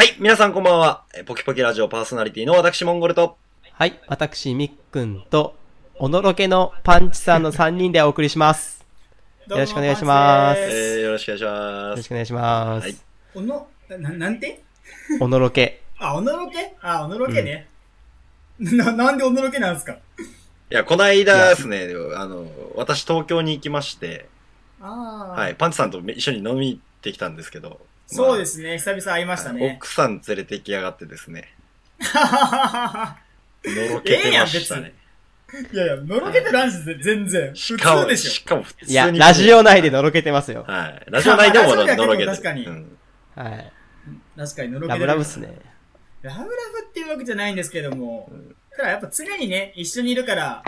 はい、皆さんこんばんは。えーポキポキラジオパーソナリティの私、モンゴルと。はい、私、みっくんと、おのろけのパンチさんの3人でお送りします。よよろしくお願いしますえす。ー、よろしくお願いしよます。ろしくお願いします。はいおの、な、なんて？おのろけ。あ、おのろけ？あ、おのろけね。な、なんでおのろけなんですか？いや、この間ですね、あの、私東京に行きまして、ああ。はい、パンチさんと一緒に飲みに行ってきたんですけど。そうですね。久々会いましたはいね。奥さん連れてきやがってですね、ははははのろけてましたね。いやいや、のろけてないです全然。普しかも、通でししかも普通に。いや、ラジオ内でのろけてますよ。はい。ラジオ内でものろけて結構確かにうんはい。ょ。確かにのろけラてるブラブっす。ね。ラブラブっていうわけじゃないんですけども。ただやっぱ常にね、一緒にいるから、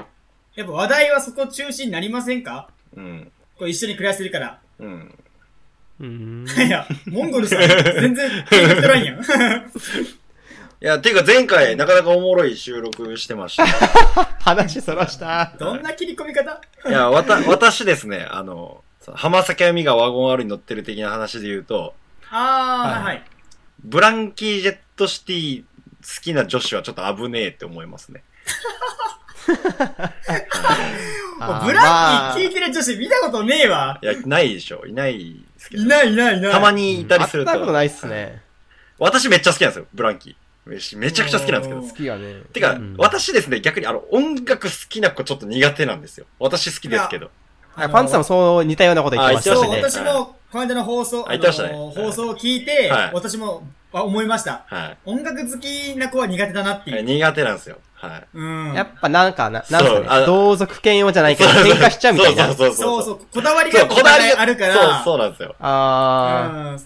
やっぱ話題はそこ中心になりませんか？うん。こう一緒に暮らしてるから。うん。いや、モンゴルさん、全然聞いてないやん。いや、ていうか前回なかなかおもろい収録してました。話そらした。どんな切り込み方？いや、わた、私ですね、あの、浜崎あみがワゴン R に乗ってる的な話で言うと、あー、はいはい。ブランキー・ジェット・シティ好きな女子はちょっと危ねえって思いますね。ブランまあキー聞いてる女子見たことねえわ。いや、ないでしょ。いないですけど。いないいないいない。たまにいたりすると。会ったことないっすね。私めっちゃ好きなんですよ、ブランキー。めしめちゃくちゃ好きなんですけど。好きがね。てか、うん私ですね、逆にあの、音楽好きな子ちょっと苦手なんですよ。私好きですけど。はいパンツさんもそう似たようなこと言ってましたそう、私も、この間の放送、あ言ってましたねの放送を聞いて、はい私も、あ思いました。は音楽好きな子は苦手だなってい。いう。苦手なんですよ。はい。うん。やっぱなんかな、なんすかね、同族嫌悪じゃないけど、喧嘩しちゃうみたいな。そうそうそうそうこだわりがお互いあるから、そう、そうなんですよ。あうん。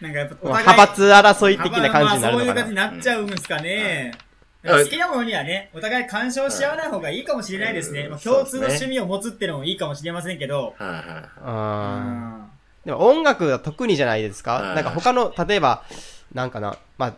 なんかやっぱおー、互い、派閥争い的な感じになるのかまあそういう感じにな。なっちゃうんですかね。うん好きなものにはね、お互い干渉し合わない方がいいかもしれないですね。共通の趣味を持つってのもいいかもしれませんけど。はいはい。うあん。ーでも音楽が特にじゃないですか？はいなんか他の、例えば、なんかな、まあ、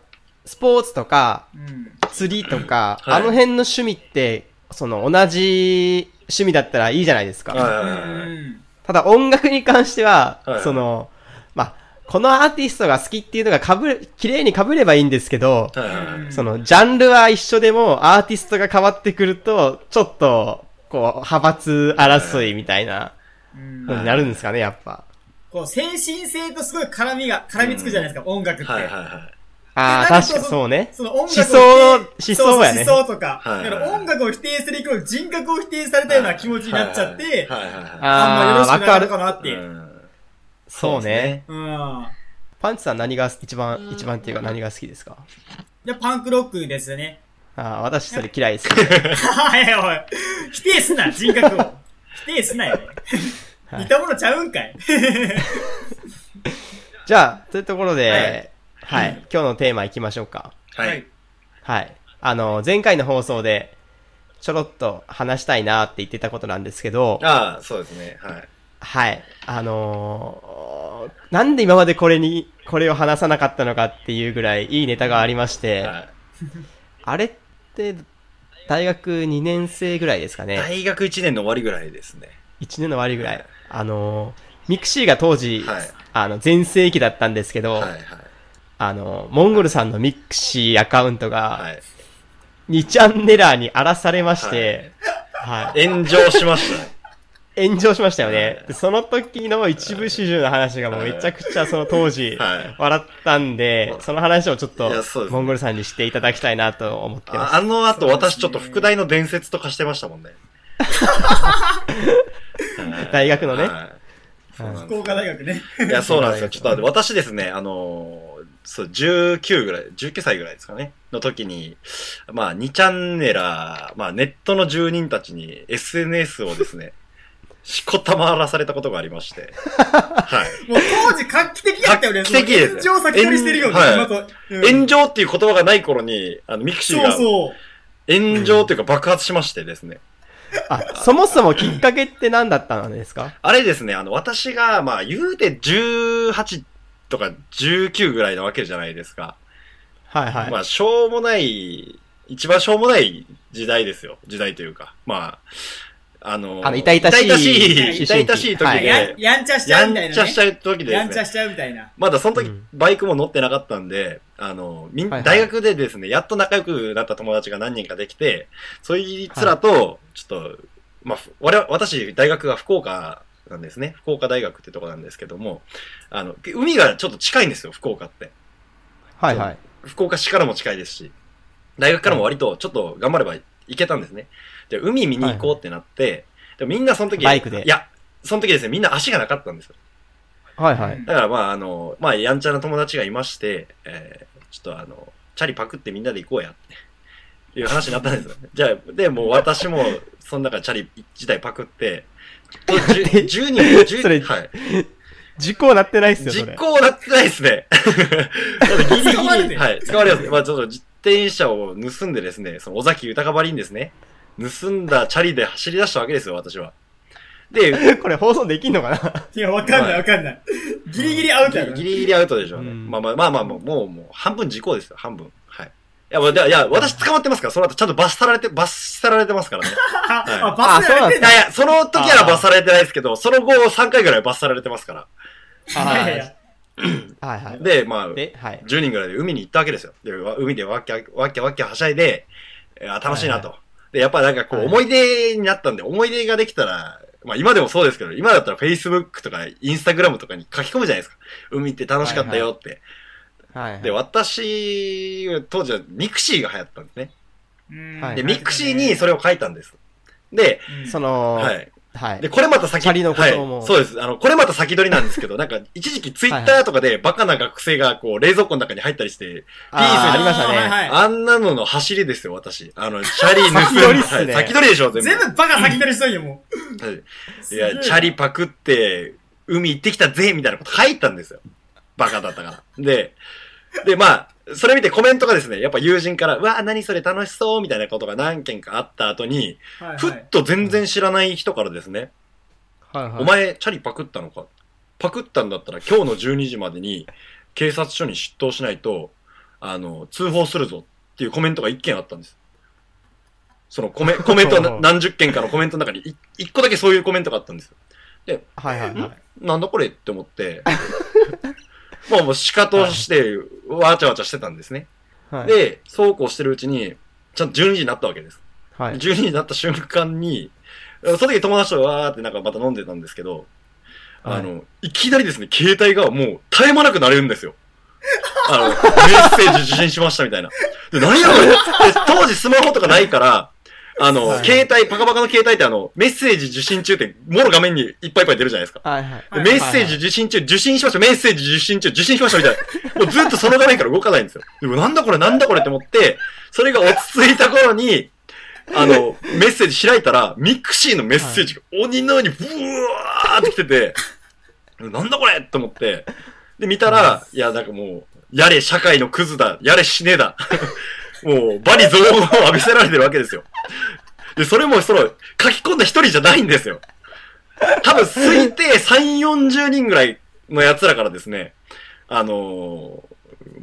スポーツとか、うん。釣りとか、はいあの辺の趣味って、その同じ趣味だったらいいじゃないですか。はいはいうはいん。ただ音楽に関しては、はいその、まあ、このアーティストが好きっていうのがかぶる、綺麗に被ればいいんですけど、はいはいはい。その、ジャンルは一緒でも、アーティストが変わってくると、ちょっと、こう、派閥争いみたいなうんのになるんですかね、やっぱ。こう、精神性とすごい絡みが、絡みつくじゃないですか、音楽って。はいはいはい。ああ、確かにそうね。その音楽を思想思想やね思想とか。はいはいだから音楽を否定するイコール人格を否定されたような気持ちになっちゃって、はいはいはいはい。あんまよろしくわかるないのかなっていう。んそうね。うん。パンチさん何が一番、一番っていうか何が好きですか？じゃパンクロックですよね。ああ、私それ嫌いですね。はい、おい。否定すな、人格を。否定すなよね。はい似たものちゃうんかい。じゃあ、というところで、ははいい、今日のテーマ行きましょうか。はい。。はい。あの、前回の放送で、ちょろっと話したいなって言ってたことなんですけど、ああ、そうですね。はい。はい。あのーなんで今までこれに、これを話さなかったのかっていうぐらいいいネタがありまして、はいあれって、大学2年生ぐらいですかね。大学1年の終わりぐらいですね。1年の終わりぐらい。あのーミクシーが当時、はいあの、全盛期だったんですけど、はいはい。あの、モンゴルさんのミクシーアカウントが、はい。2チャンネラーに荒らされまして、はい。炎上しましたね。炎上しましたよはね。いでその時の一部始終の話がもうめちゃくちゃその当時はい、笑ったんで、その話をちょっといやそうですねモンゴルさんにしていただきたいなと思ってます。ああの後私ちょっと副題の伝説とかしてましたもんね。大学のね。はいそうなん福岡大学ね。いや、そうなんですよ。ちょっと待って私ですね、あのーそう、19ぐらい、19歳ぐらいですかね、の時に、まあ、2チャンネラー、まあ、ネットの住人たちに SNS をですね、しこたま荒らされたことがありまして、はい。もう当時画期的だったよね。画期的です炎上先取りしてるよね、はい。うん炎上っていう言葉がない頃に、あの、ミクシーが。炎上というか爆発しましてですね。あ、そもそもきっかけって何だったんですか？あれですね、あの、私が、まあ、言うて18とか19ぐらいなわけじゃないですか。はいはい。まあ、しょうもない、一番しょうもない時代ですよ。時代というか。まあ、あの、あの痛々しい痛々しい、痛々しい時で、はいややんちゃしちゃやうんみたいな、ね。ちゃしちゃう時でね、やんちゃしちゃうみたいな。まだその時うんバイクも乗ってなかったんで、あの、みん、はいはい大学でですね、やっと仲良くなった友達が何人かできて、そいつらと、ちょっと、まあ、ふ我々、私、大学が福岡なんですね。福岡大学ってとこなんですけども、あの、海がちょっと近いんですよ、福岡って。はいはい。福岡市からも近いですし、大学からも割とちょっと頑張れば行けたんですね。で、海見に行こうってなって、でもみんなその時、バイクでいや、その時ですね、みんな足がなかったんですよ。はいはい。だからまあ、あの、まあ、やんちゃな友達がいまして、えー、ちょっとあの、チャリパクってみんなで行こうやって、いう話になったんですよ。じゃあ、で、もう私も、その中チャリ自体パクって、10 10人、10それはい。実行なってないっすよ。実行なってないですね。ギリギリ、捕まるねはい、使われます。まあちょっと自転車を盗んでですね、その尾崎豊ばりにですね、盗んだチャリで走り出したわけですよ、私は。で、これ放送できんのかな？いや、わかんないわかんない。ギリギリアウトやろ。ギリギリアウトでしょうね。うんまあまあまあまあ、もう、もう、もう半分時効ですよ、半分。はい。いや、まあいや、いや私捕まってますから、その後ちゃんと罰さられて、罰さられてますからね。あ、はいあ、バスやっていやいや、その時は罰されてないですけど、その後3回ぐらい罰さられてますから。いやいやはいはい。で、まあ、で、はい。10人ぐらいで海に行ったわけですよ。で、わ海でわっきゃわっきゃわっきゃはしゃいで、えーあ楽しいなと。で、やっぱなんかこうはい思い出になったんで、思い出ができたら、まあ今でもそうですけど、今だったら Facebook とか Instagram とかに書き込むじゃないですか。海って楽しかったよって。はいはい。で、私、当時はミクシーが流行ったんですね。で、ミクシーにそれを書いたんです。で、うんその、はい。はいで、。これまた先、チャリのこともはい、そうです。あの、これまた先取りなんですけど、なんか、一時期ツイッターとかでバカな学生がこう、冷蔵庫の中に入ったりして、あーありましたね。はいはいあんなのの走りですよ、私。あの、チャリ盗ん先取りっすねはい先取りでしょ、全部。全部バカ先取りしとんよ、もう。はい いや、チャリパクって、海行ってきたぜ、みたいなこと書いたんですよ。バカだったから。で、で、まあ、それ見てコメントがですね、やっぱ友人から、うわあ、何それ楽しそう、みたいなことが何件かあった後に、はいはいふっと全然知らない人からですね、はいはい。お前、チャリパクったのか？パクったんだったら今日の12時までに警察署に出頭しないと、あの、通報するぞっていうコメントが一件あったんです。そのコメ コメントな何十件かのコメントの中にい一個だけそういうコメントがあったんですよ。はいはいはい。なんだこれ？って思って、もうもう仕方して、わちゃわちゃしてたんですね。はい。で、そうこうしてるうちに、ちゃんと12時になったわけです。はい。12時になった瞬間に、その時友達とわーってなんかまた飲んでたんですけど、あの、いきなりですね、携帯がもう絶え間なく鳴れるんですよ。あの、メッセージ受信しましたみたいな。で、何やこれで当時スマホとかないから、あの、はい携帯、パカパカの携帯ってあの、メッセージ受信中って、もろ画面にいっぱいいっぱい出るじゃないですか。はいはい。メッセージ受信中、受信しました、メッセージ受信中、受信しましたみたいな。もうずっとその画面から動かないんですよ。でもなんだこれなんだこれって思って、それが落ち着いた頃に、あの、メッセージ開いたら、ミクシーのメッセージが鬼のようにブワーって来てて、なんだこれって思って、で、見たら、いや、なんかもう、やれ社会のクズだ、やれ死ねだ。もう、バリゾーンを浴びせられてるわけですよ。で、それもその、書き込んだ一人じゃないんですよ。多分推定3、40人ぐらいの奴らからですね、あのー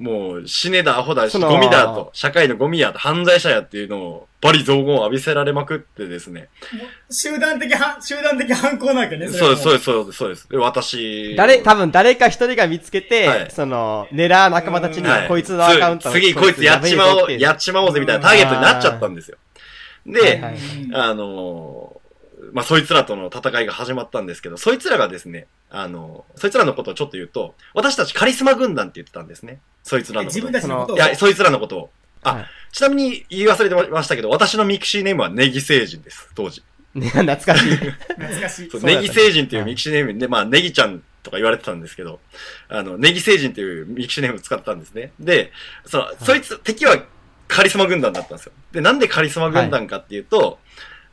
もう死ねだ、アホだ、そのゴミだと、社会のゴミやと、犯罪者やっていうのを、バリ造語を浴びせられまくってですね。集団的は、集団的犯行なわけね。そうです、そうでです、そうです、そうです。で、私。誰、多分誰か一人が見つけて、はいその、狙う仲間たちに、はいこいつのアカウントつ次、こいつやっちまおう、やっちちまおうぜみたいなターゲットになっちゃったんですよ。で、はいはいうんあのーまあ、そいつらとの戦いが始まったんですけど、そいつらがですね、あのーそいつらのことをちょっと言うと、私たちカリスマ軍団って言ってたんですね。そいつらのことを。自分たちのことを？いや、そいつらのことを。あはいちなみに言い忘れてましたけど、私のミクシーネームはネギ星人です、当時。ね、懐かしい。懐かしい。ネギ星人っていうミクシーネームで、まあ、ネギちゃんとか言われてたんですけど、あの、ネギ星人っていうミクシーネームを使ってたんですね。で、その、そいつ、敵はカリスマ軍団だったんですよ。で、なんでカリスマ軍団かっていうと、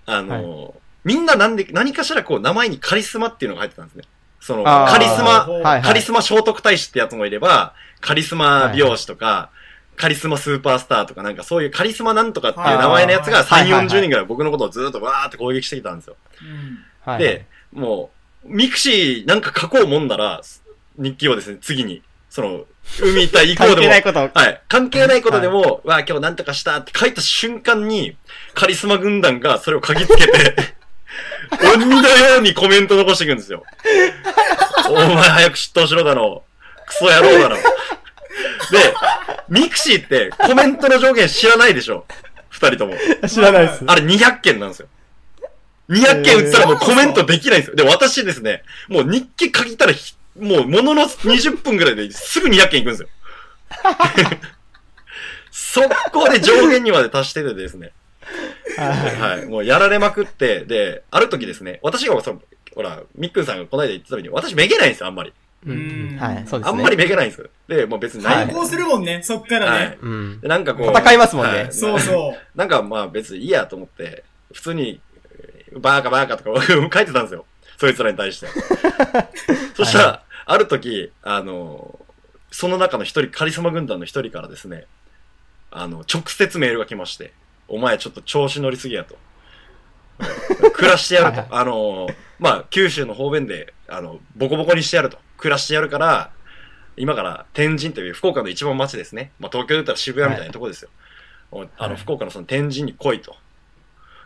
あの、みんななんで、何かしらこう、名前にカリスマっていうのが入ってたんですね。その、カリスマ、はいはいカリスマ聖徳太子ってやつもいれば、カリスマ美容師とか、カリスマスーパースターとかなんかそういうカリスマなんとかっていう名前のやつが3、はいはいはい40人ぐらい僕のことをずっとわーって攻撃してきたんですよ。で、もう、ミクシーなんか書こうもんなら、日記をですね、次に、その、海行った行こうでも関係ない、ことを。はい。関係ないことでも、わあ、今日なんとかしたって書いた瞬間に、カリスマ軍団がそれを嗅ぎつけて、鬼のようにコメント残していくんですよ。お前早く出頭しろだろ。クソ野郎だろ。で、ミクシーってコメントの上限知らないでしょ。二人とも。知らないです。あれ200件なんですよ。200件打ったらもうコメントできないんですよ。で、私ですね、もう日記書いたらひ、もうものの20分ぐらいですぐ200件いくんですよ。速攻で上限にまで達しててですね。はい。はい。もうやられまくって、で、ある時ですね、私がその、ほら、みっくんさんがこの間言ってたように、私めげないんですよ、あんまり。ううんん。はい、そうですね。あんまりめげないんですよ。で、もう別にない。対抗するもんね、そっからはいね。うん。で、なんかこう。戦いますもんねはいそうそう。なんかまあ別にいいやと思って、普通に、えーバーカバーカとか 書いてたんですよ。そいつらに対して。そしたら、ある時、あの、その中の一人、カリスマ軍団の一人からですね、あの、直接メールが来まして、お前ちょっと調子乗りすぎやと。暮らしてやるとはい。あの、まあ、九州の方便で、あの、ボコボコにしてやると。暮らしてやるから、今から天神という福岡の一番町ですね。まあ、東京で言ったら渋谷みたいなとこですよ。おあの、はい福岡のその天神に来いと。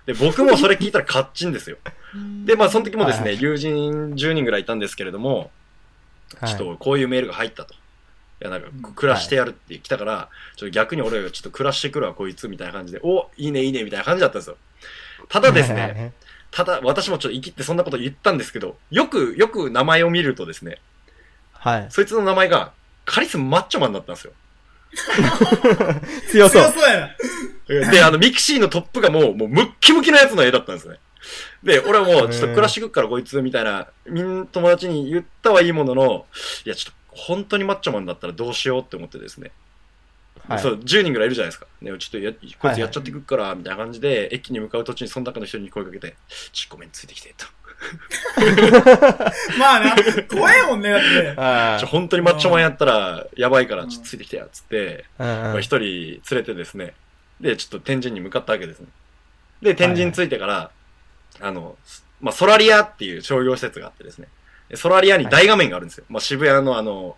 で、僕もそれ聞いたらカッチンですよ。で、まあ、その時もですね、はい友人10人ぐらいいたんですけれども、はいちょっとこういうメールが入ったと。いや、なんか、暮らしてやるって来たから、ちょっと逆に俺がちょっと暮らしてくるわ、こいつ、みたいな感じで、お、いいね、いいね、みたいな感じだったんですよ。ただですね、ただ、私もちょっと生きってそんなこと言ったんですけど、よく、よく名前を見るとですね、はい。そいつの名前が、カリスママッチョマンだったんですよ。強そう。強そうやな。で、あの、ミクシーのトップがもう、もう、ムッキムキなやつの絵だったんですね。で、俺はもう、ちょっとくらしてくっからこいつ、みたいな、みん、友達に言ったはいいものの、いや、ちょっと、本当にマッチョマンだったらどうしようって思ってですね。はいそう、10人ぐらいいるじゃないですか。ね、ちょっとや、こいはいつやっちゃってくっから、みたいな感じで、駅に向かう途中にその中の人に声かけて、ちょ、ごめん、ついてきて、と。まあな、怖いもんね、だって。あちょ、本当にマッチョマンやったら、やばいから、ちょっとついてきてや、つって、うんうんまあ一人連れてですね、で、ちょっと天神に向かったわけですね。で、天神着いてから、あの、まあ、ソラリアっていう商業施設があってですね、でソラリアに大画面があるんですよ。まあ、渋谷のあの、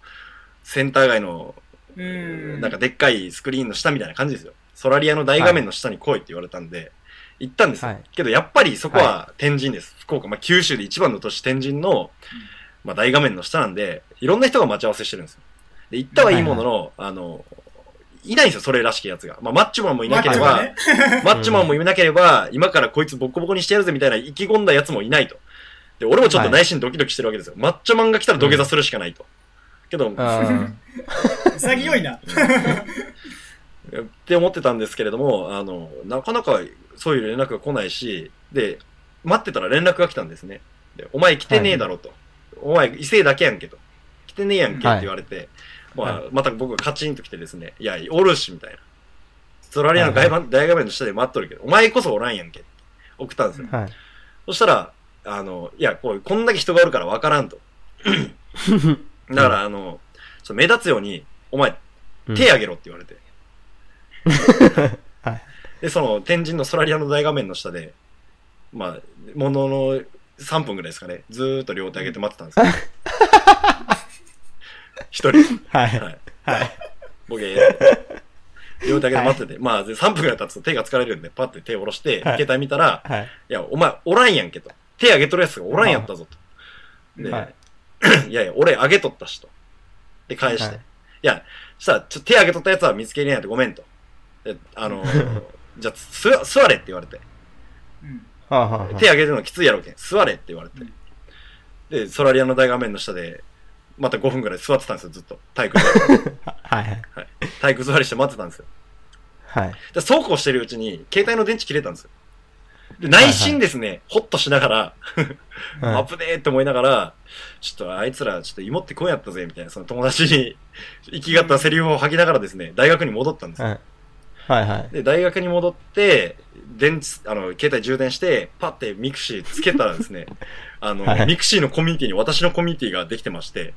センター街の、うん。なんかでっかいスクリーンの下みたいな感じですよ。ソラリアの大画面の下に来いって言われたんで、行ったんですよ。はいけど、やっぱりそこは天神です。福岡、まあ、九州で一番の都市天神の、まあ、大画面の下なんで、いろんな人が待ち合わせしてるんですよ。で、行ったはいいものの、あの、いないんですよ、それらしきやつが。まあ、マッチョマンもいなければ、マッチョねマンもいなければ、今からこいつボコボコにしてやるぜみたいな意気込んだやつもいないと。で、俺もちょっと内心ドキドキしてるわけですよ。マッチョマンが来たら土下座するしかないと。けど、うん 潔いな。って思ってたんですけれども、あの、なかなかそういう連絡が来ないし、で、待ってたら連絡が来たんですね。で、お前来てねえだろと。お前異性だけやんけと。来てねえやんけって言われて、まあ、はいまた僕がカチンと来てですね、いや、おるし、みたいな。ストラリアの大画大画面の下で待っとるけど、お前こそおらんやんけって送ったんですよ。はい。そしたら、あの、いや、こう、こんだけ人がおるから分からんと。だから、あの、目立つように、お前、うん手あげろって言われて。はい。で、その、天神のソラリアの大画面の下で、まあ、ものの3分ぐらいですかね、ずーっと両手上げて待ってたんですよ。一人。はい。はい。はい。ボケ。両手上げて待ってて、まあ、で3分ぐらい経つと手が疲れるんで、パッて手を下ろして、はい携帯見たら、はい。いや、お前、おらんやんけと。手上げとるやつがおらんやったぞと。で、はい い、やいや、俺上げとったしと。で、返して。はいい、や、そしたら、ちょ手上げとったやつは見つけれないとごめんと。で、あのー じゃあ、す、座れって言われて。うんはあはあはあ手上げるのきついやろうけん。座れって言われて。で、ソラリアの大画面の下で、また5分ぐらい座ってたんですよ、ずっと。体育座り。はい。はい。体育座りして待ってたんですよ。はい。で、そうこうしてるうちに、携帯の電池切れたんですよ。で、内心ですね、ホッとしながら、うん 危ねえって思いながら、ちょっとあいつらちょっと芋ってこうやったぜ、みたいな、その友達に、イキがったセリフを吐きながらですね、大学に戻ったんですよ。はい。はいはい。で、大学に戻って、電池、あの、携帯充電して、パッてミクシーつけたらですね、あの、はいミクシーのコミュニティに私のコミュニティができてまして、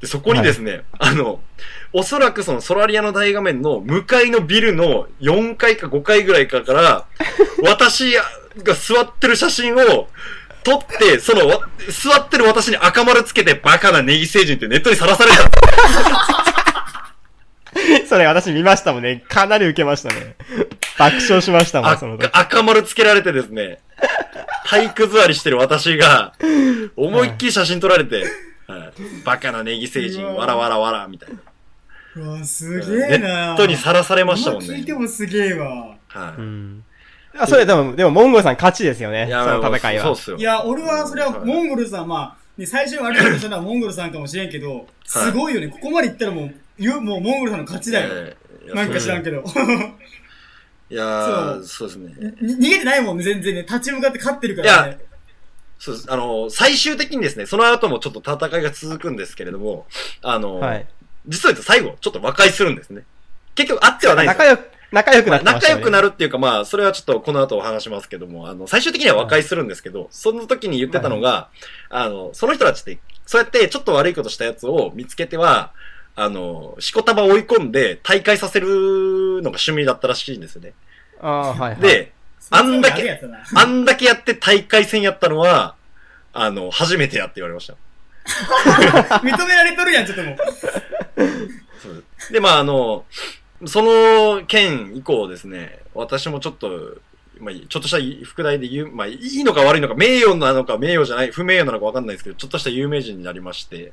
で、そこにですね、あの、おそらくそのソラリアの大画面の向かいのビルの4階か5階ぐらいかから、私が座ってる写真を撮って、そのわ、座ってる私に赤丸つけてバカなネギ星人ってネットにさらされた それ私見ましたもんね。かなり受けましたね。爆笑しましたもん、その時。赤赤丸つけられてですね、体育座りしてる私が、思いっきり写真撮られて、はい、バカなネギ星人、うわわらわらわら、みたいな。うわ、すげえなネットにさらされましたもんね今聞いて。もすげえわ。はい。うん。あ、それでも、でも、モンゴルさん勝ちですよね。そいやの戦いは。そうっすよ。いや、俺は、それは、はいモンゴルさん、まあ、ね、最初に悪いことしたのはモンゴルさんかもしれんけど、すごいよね。ここまでいったらもう、ゆもうモンゴルさんの勝ちだよ。なんか知らんけど。いやー、そうですね。に逃げてないもんね、全然ね。立ち向かって勝ってるからね。そうです。あの、最終的にですね、その後もちょっと戦いが続くんですけれども、あの、はい。実は言うと最後、ちょっと和解するんですね。結局、あってはないんです仲良く、仲良くなってましたよね。仲良くなるっていうか、まあ、それはちょっとこの後お話しますけども、あの、最終的には和解するんですけど、その時に言ってたのが、あの、その人たちって、そうやってちょっと悪いことしたやつを見つけては、あの、しこたま追い込んで大会させるのが趣味だったらしいんですよね。ああ、はい、はい。、で、あんだけあんだけやって大会戦やったのは、あの、初めてやって言われました。認められとるやん、ちょっともう で、まあ、あの、その件以降ですね、私もちょっと、まあ、ちょっとした副題で言う、まあ、いいのか悪いのか、名誉なのか名誉じゃない、不名誉なのかわかんないですけど、ちょっとした有名人になりまして、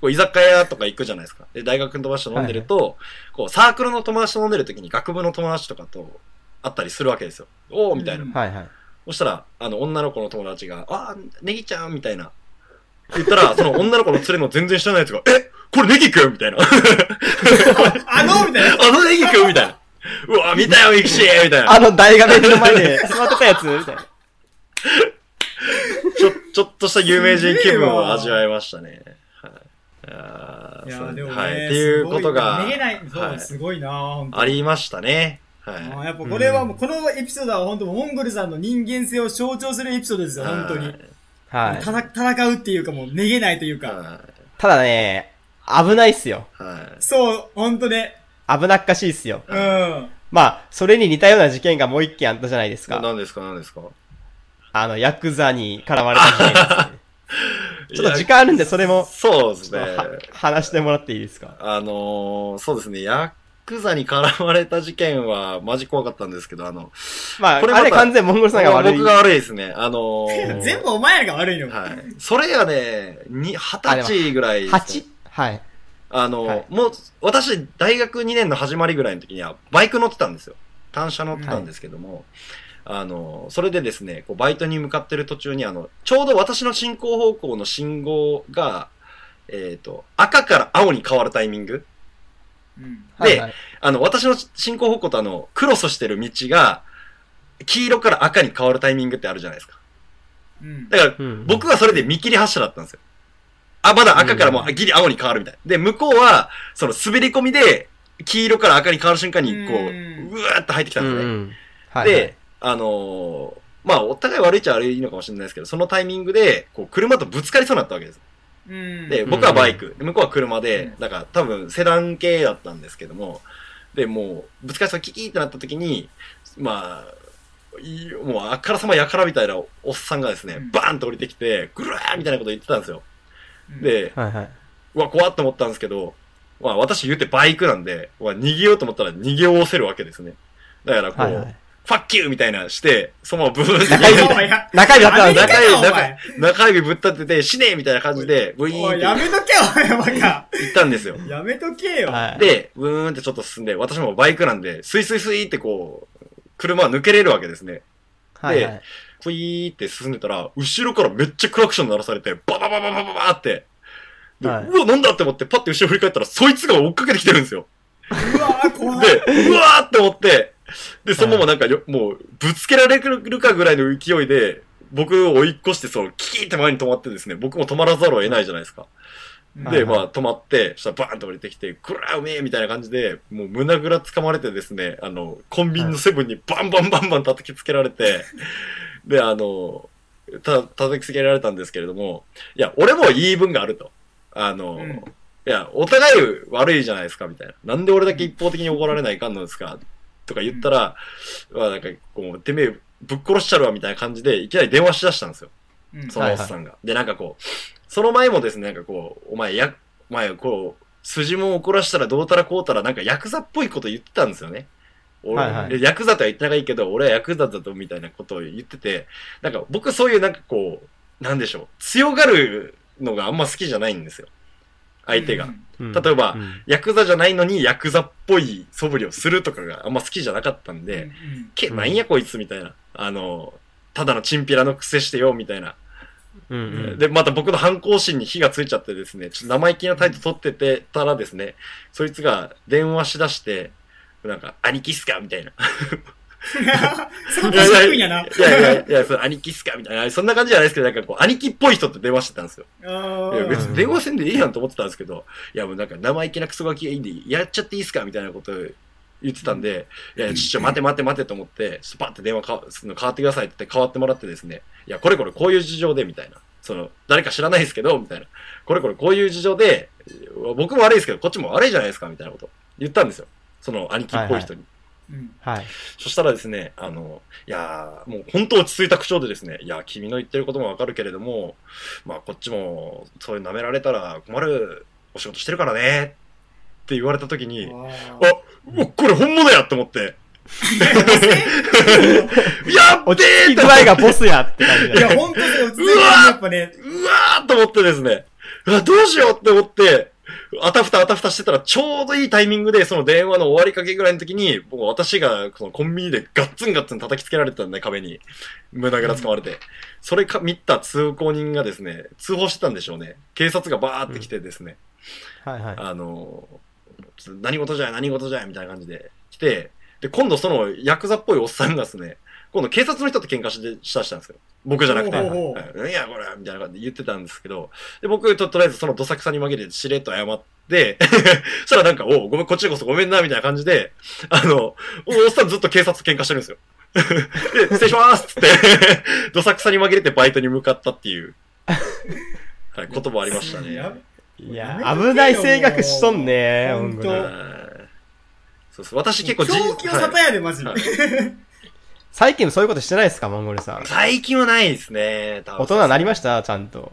こう居酒屋とか行くじゃないですか。で、大学の友達と飲んでると、こう、サークルの友達と飲んでる時に学部の友達とかと会ったりするわけですよ。おーみたいな。うんはいはい。そしたら、あの、女の子の友達が、あー、ネギちゃんみたいな。言ったら、その女の子の連れの全然知らないやつが、えこれネギくんみたいな。あのみたいな。あのネギくんみたいな。うわ、見たよ、ミクシーみたいな。あの大画面の前で 座ってたやつみたいな。ちょ、ちょっとした有名人気分を味わいましたね。はい。いやーいや、そうでもね、はい。っていうことが、すごい逃げない、そう、はいすごいなほんとありましたね。はい。あーやっぱこれはもう、このエピソードは本当モンゴルさんの人間性を象徴するエピソードですよ、本当に。はい。戦うっていうかもう、めげないというか。はただね、危ないっすよ。い。はい。そう、本当ね。危なっかしいっすよ。うん。まあ、それに似たような事件がもう一件あったじゃないですか。何ですか？何ですか？あの、ヤクザに絡まれた事件ですね。ちょっと時間あるんで、それも、そうですね。は話してもらっていいですか？あのー、そうですね。ヤクザに絡まれた事件は、マジ怖かったんですけど、あの、まあ、これまたあれ完全モンゴルさんが悪い。僕が悪いですね。あのー、全部お前らが悪いの。はい。それがね、に、二十歳ぐらいですね、8? はい。あの、はいもう、私、大学2年の始まりぐらいの時には、バイク乗ってたんですよ。単車乗ってたんですけども、あの、それでですね、こうバイトに向かってる途中に、あの、ちょうど私の進行方向の信号が、えっ、と、赤から青に変わるタイミングうん。ではいはいあの、私の進行方向とあの、クロスしてる道が、黄色から赤に変わるタイミングってあるじゃないですか。うん。だから、うん僕はそれで見切り発車だったんですよ。あ、まだ赤からもうギリ青に変わるみたいな。で、向こうは、その滑り込みで、黄色から赤に変わる瞬間に、こう、うわーっと入ってきたんですね。はいはいで、あのーまあ、お互い悪いっちゃ悪いのかもしれないですけど、そのタイミングで、こう、車とぶつかりそうになったわけです。うん。で、うん僕はバイク、で向こうは車でうん、だから多分セダン系だったんですけども、で、もう、ぶつかりそうキキーってなった時に、まあ、もうあからさまやからみたいなおっさんがですね、うんバーンと降りてきて、ぐるーみたいなこと言ってたんですよ。うん、で、はいはい。うわ、怖っと思ったんですけど、まあ私言ってバイクなんで、まあ、逃げようと思ったら逃げおせるわけですね。だからこう、はいはい。ファッキューみたいなして、そのままブーンって中指中指だったんです中中指ぶっ立てて、死ねえみたいな感じで、ブイーンってやめとけよ、お前、バカ。行ったんですよ。やめとけよ。はい。で、ブーンってちょっと進んで、私もバイクなんで、スイスイスイってこう、車は抜けれるわけですね。はいはい。ふいーって進んでたら、後ろからめっちゃクラクション鳴らされて、バババババババって。で、はいうわ、なんだって思って、パッて後ろ振り返ったら、そいつが追っかけてきてるんですよ。うわー、怖い。で、うわーって思って、で、そのままなんかよ、もう、ぶつけられるかぐらいの勢いで、僕を追い越して、そう、キーって前に止まってですね、僕も止まらざるを得ないじゃないですか。で、はいはいまあ、止まって、そしたらバーンと降りてきて、くらうめえみたいな感じで、もう胸ぐら掴まれてですね、あの、コンビニのセブンにバンバンバンバン叩きつけられて、で、あの、た、叩きつけられたんですけれども、いや、俺も言い分があると。あの、うんいや、お互い悪いじゃないですか、みたいな。なんで俺だけ一方的に怒られないかんのですかとか言ったら、まあなんか、こう、てめえ、ぶっ殺しちゃるわ、みたいな感じで、いきなり電話しだしたんですよ。うんそのおっさんが。で、なんかこう、その前もですね、なんかこう、お前、や、お前、こう、筋も怒らしたらどうたらこうたら、なんかヤクザっぽいこと言ってたんですよね。俺、はいはいでヤクザとは言ってないいけど、俺はヤクザだとみたいなことを言ってて、なんか僕そういうなんかこう、なんでしょう、強がるのがあんま好きじゃないんですよ。相手が。例えばうんヤクザじゃないのにヤクザっぽい素振りをするとかがあんま好きじゃなかったんで、うんけ、うんなんやこいつみたいな。あの、ただのチンピラの癖してよみたいな。うんうんで、また僕の反抗心に火がついちゃってですね、ちょっと生意気な態度取っててたらですね、そいつが電話しだして、なんか、兄貴っすかみたいな。低いんやな。いやいやいや、その兄貴っすかみたいな。そんな感じじゃないですけど、なんかこう、兄貴っぽい人って電話してたんですよ。あいや、ー別に電話せんでいいやんと思ってたんですけど、いや、もうなんか生意気なクソガキがいいんで、やっちゃっていいっすかみたいなことを言ってたんで、いや、ちょ、待て待て待てと思って、スパって電話かすの変わってくださいって言って変わってもらってですね、いや、これこれこういう事情で、みたいな。その、誰か知らないですけど、みたいな。これこれこういう事情で、僕も悪いですけど、こっちも悪いじゃないですか、みたいなこと言ったんですよ。その兄貴っぽい人に。うん。はい。そしたらですね、あの、いやーもう本当落ち着いた口調でですね、いや、君の言ってることもわかるけれども、まあこっちも、そういう舐められたら困るお仕事してるからね、って言われた時に、ああ、おこれ本物やって思って、やっべ落ちーって。着き具合がボスやって感じーいや、だね。ほんとそう、落ち着いてるやっぱね、うわーと思ってですね、うわ、どうしようって思って、あたふたあたふたしてたらちょうどいいタイミングでその電話の終わりかけぐらいの時に、僕私がそのコンビニでガッツンガッツン叩きつけられてたんで、壁に。胸ぐら掴まれて。それか見た通行人がですね、通報してたんでしょうね。警察がバーって来てですね、はいはい。あの、何事じゃい何事じゃいみたいな感じで来て、で、今度そのヤクザっぽいおっさんがですね、今度警察の人と喧嘩して、したしたんですよ。僕じゃなくて。ほうほうほう。はい。いや、これみたいな感じで言ってたんですけど、で、僕ととりあえずそのどさくさに紛れてしれっと謝って、そしたらなんか、おうごめん、こっちこそごめんな、みたいな感じで、あの、おっさんずっと警察と喧嘩してるんですよ。で、失礼しますっつって、どさくさに紛れてバイトに向かったっていう、はい、こともありましたね。やい。や、危ない性格しとんね、ほんと。そうそう、私結構じ狂気を沙汰やで、マジで。はい最近もそういうことしてないですか、モンゴルさん。最近はないですね。多分大人になりました？ちゃんと。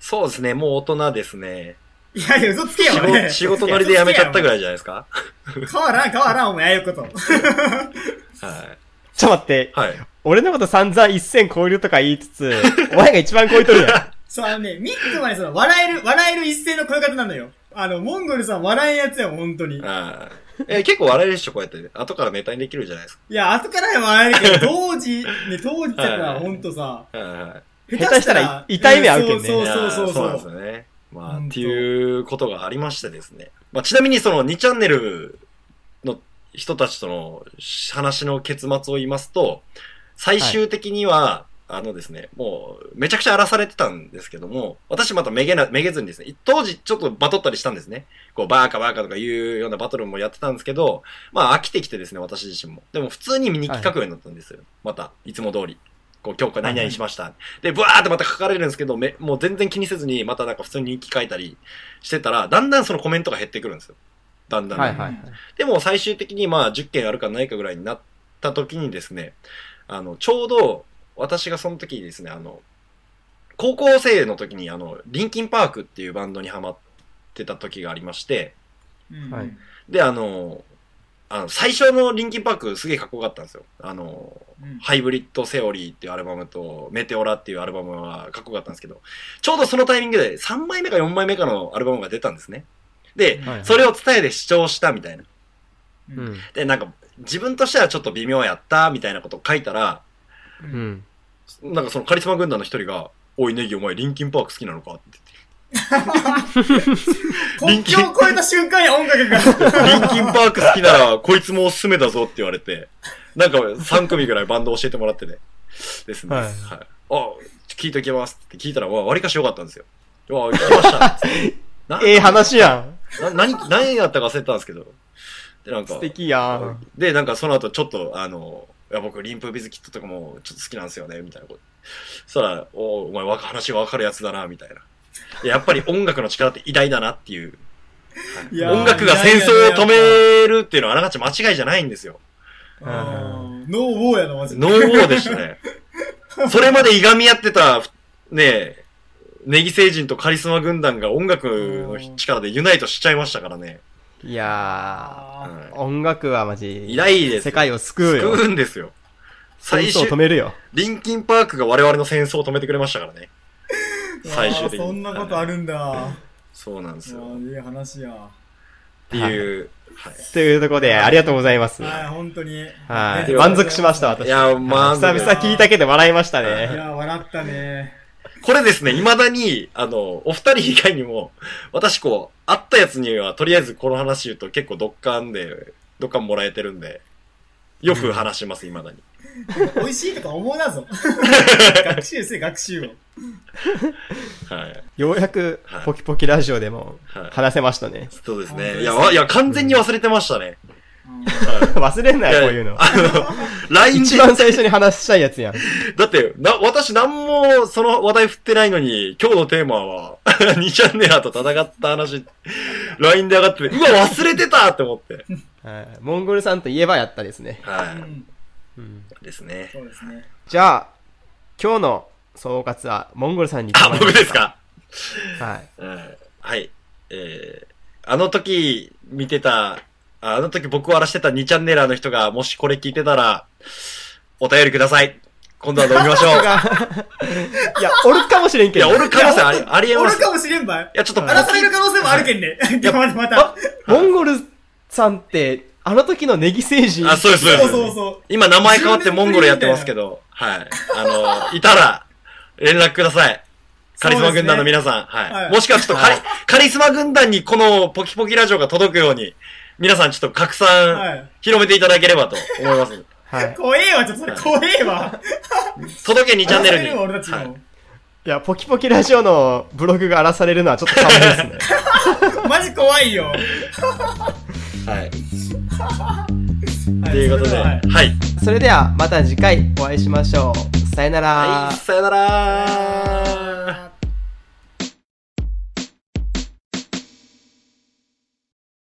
そうですね、もう大人ですね。いやいや、嘘つけよ、仕お前事仕事乗りで辞めちゃったぐらいじゃないですか？変わらん、変わらん、お前、ああいうこと。はい。ちょっと待って、はい。俺のこと散々一線超えるとか言いつつ、お前が一番超えとるやん。そう、あのね、ミックまでその、笑える、笑える一斉の声方なのよ。あの、モンゴルさん笑えんやつやもん、本当に。いはいえ結構笑えるでしょ、こうやって。後からネタにできるじゃないですや、後からは笑えるけど、当時、ね、当時だから、はいほんとさ、か。はいはい。下手したら痛い目合うけんねそういやそうそうそうなんですそう。よね。まあ、っていうことがありましてですね。まあ、ちなみにその2チャンネルの人たちとの話の結末を言いますと、最終的には、あのですね、もう、めちゃくちゃ荒らされてたんですけども、私まためげな、めげずにですね、当時ちょっとバトったりしたんですね。こう、バーカバーカとかいうようなバトルもやってたんですけど、まあ飽きてきてですね、私自身も。でも普通に日記書くようになったんですよ。また、いつも通り。こう、今日何々しました。で、ブワーってまた書かれるんですけど、め、もう全然気にせずに、またなんか普通に日記書いたりしてたら、だんだんそのコメントが減ってくるんですよ。だんだん。はいはいはい。でも最終的にまあ10件あるかないかぐらいになった時にですね、あの、ちょうど私がその時にですね、あの、高校生の時にあの、リンキンパークっていうバンドにハマってた時がありまして、うんはいで、あの、あの、最初のリンキンパークすげえかっこよかったんですよ。あの、うんハイブリッドセオリーっていうアルバムと、メテオラっていうアルバムはかっこよかったんですけど、ちょうどそのタイミングで3枚目か4枚目かのアルバムが出たんですね。で、はいはいそれを伝えで視聴したみたいな。ううんん。で、なんか、自分としてはちょっと微妙やった、みたいなことを書いたら、うん。なんかそのカリスマ軍団の一人が、おいネギお前リンキンパーク好きなのかって 国境を越えた瞬間や、音楽が。言って。リンキンパーク好きなら、こいつもおすすめだぞって言われて、なんか3組ぐらいバンド教えてもらってね。ですね。ははいい。あ、聞いときますって聞いたら、わ、割かしよかったんですよ。うわ、聞きました。な ええ話やん。な、何、何やったか忘れたんですけど。で、なんか素、敵やん。で、なんかその後ちょっと、あの、いや、僕、リンプビズキットとかもちょっと好きなんですよね、みたいなこと。そしたら、おお前、話がわかるやつだな、みたいな。でやっぱり音楽の力って偉大だなっていう。い音楽が戦争を止めるっていうのはあながち間違いじゃないんですよ。ノーウォーやな、マジで。ノーウォーでしたね。それまでいがみ合ってた、ねえ、ネギ星人とカリスマ軍団が音楽の力でユナイトしちゃいましたからね。いやあー、音楽はマジ、いないですよ。世界を救うよ。救うんですよ。最終戦争を止、めるよ。リンキンパークが我々の戦争を止めてくれましたからね。ー最終的にあーそんなことあるんだ。あそうなんですよ。っーいい話や。ていう、はい。というところで、ありがとうございます。はい、本当に。はい。ね満足しました、私。いやまあ久々聞いたけど笑いましたいね。や、笑ったね。これですね、未だに、あの、お二人以外にも、私こう、会ったやつには、とりあえずこの話言うと結構ドッカンで、ドッカンもらえてるんで、よく話します、未だに。美味しいとか思うなぞ。学習せ、学習を。はい。ようやくはい、ポキポキラジオでもはい話せましたね。そうですね。本当ですいや、わいや、完全に忘れてましたね。うん 忘れんなよ、こういうの。あの、LINE 一で、番最初に話したいやつやん。だって、な、私何もその話題振ってないのに、今日のテーマは、2チャンネラーと戦った話、LINE で上がってて、うわ、忘れてたって思って。はいモンゴルさんといえばやったですね。うはんうんい。ですね。そうですね。じゃあ、今日の総括は、モンゴルさんにあ、僕ですか？はい。うんはい。えー、あの時見てた、ああの時僕を荒らしてた2チャンネラーの人が、もしこれ聞いてたら、お便りください。今度は飲みましょう。いや、おるかもしれんけいや、ど。おる可能性あり、ありえます。おるかもしれんばい。いや、ちょっとポ荒らされる可能性もあるけんね。いや、またまた。モンゴルさんって、あの時のネギ星人。あ、そうです、そうそうです。そうそう。今名前変わってモンゴルやってますけど、はい。あの、いたら、連絡ください。カリスマ軍団の皆さん、はい。はいもしくはちょっとカリ、カリスマ軍団にこのポキポキラジオが届くように、皆さんちょっと拡は散、い。広めていただければと 思います。はい。怖えわ、ちょっとそれ怖えわ。届け2チャンネルに。いや、ポキポキラジオのブログが荒らされるのはちょっと勘弁ですね。マジ怖いよ。はい。はということで、それははい。はいそれでは、また次回お会いしましょう。さよなら。はい、さよなら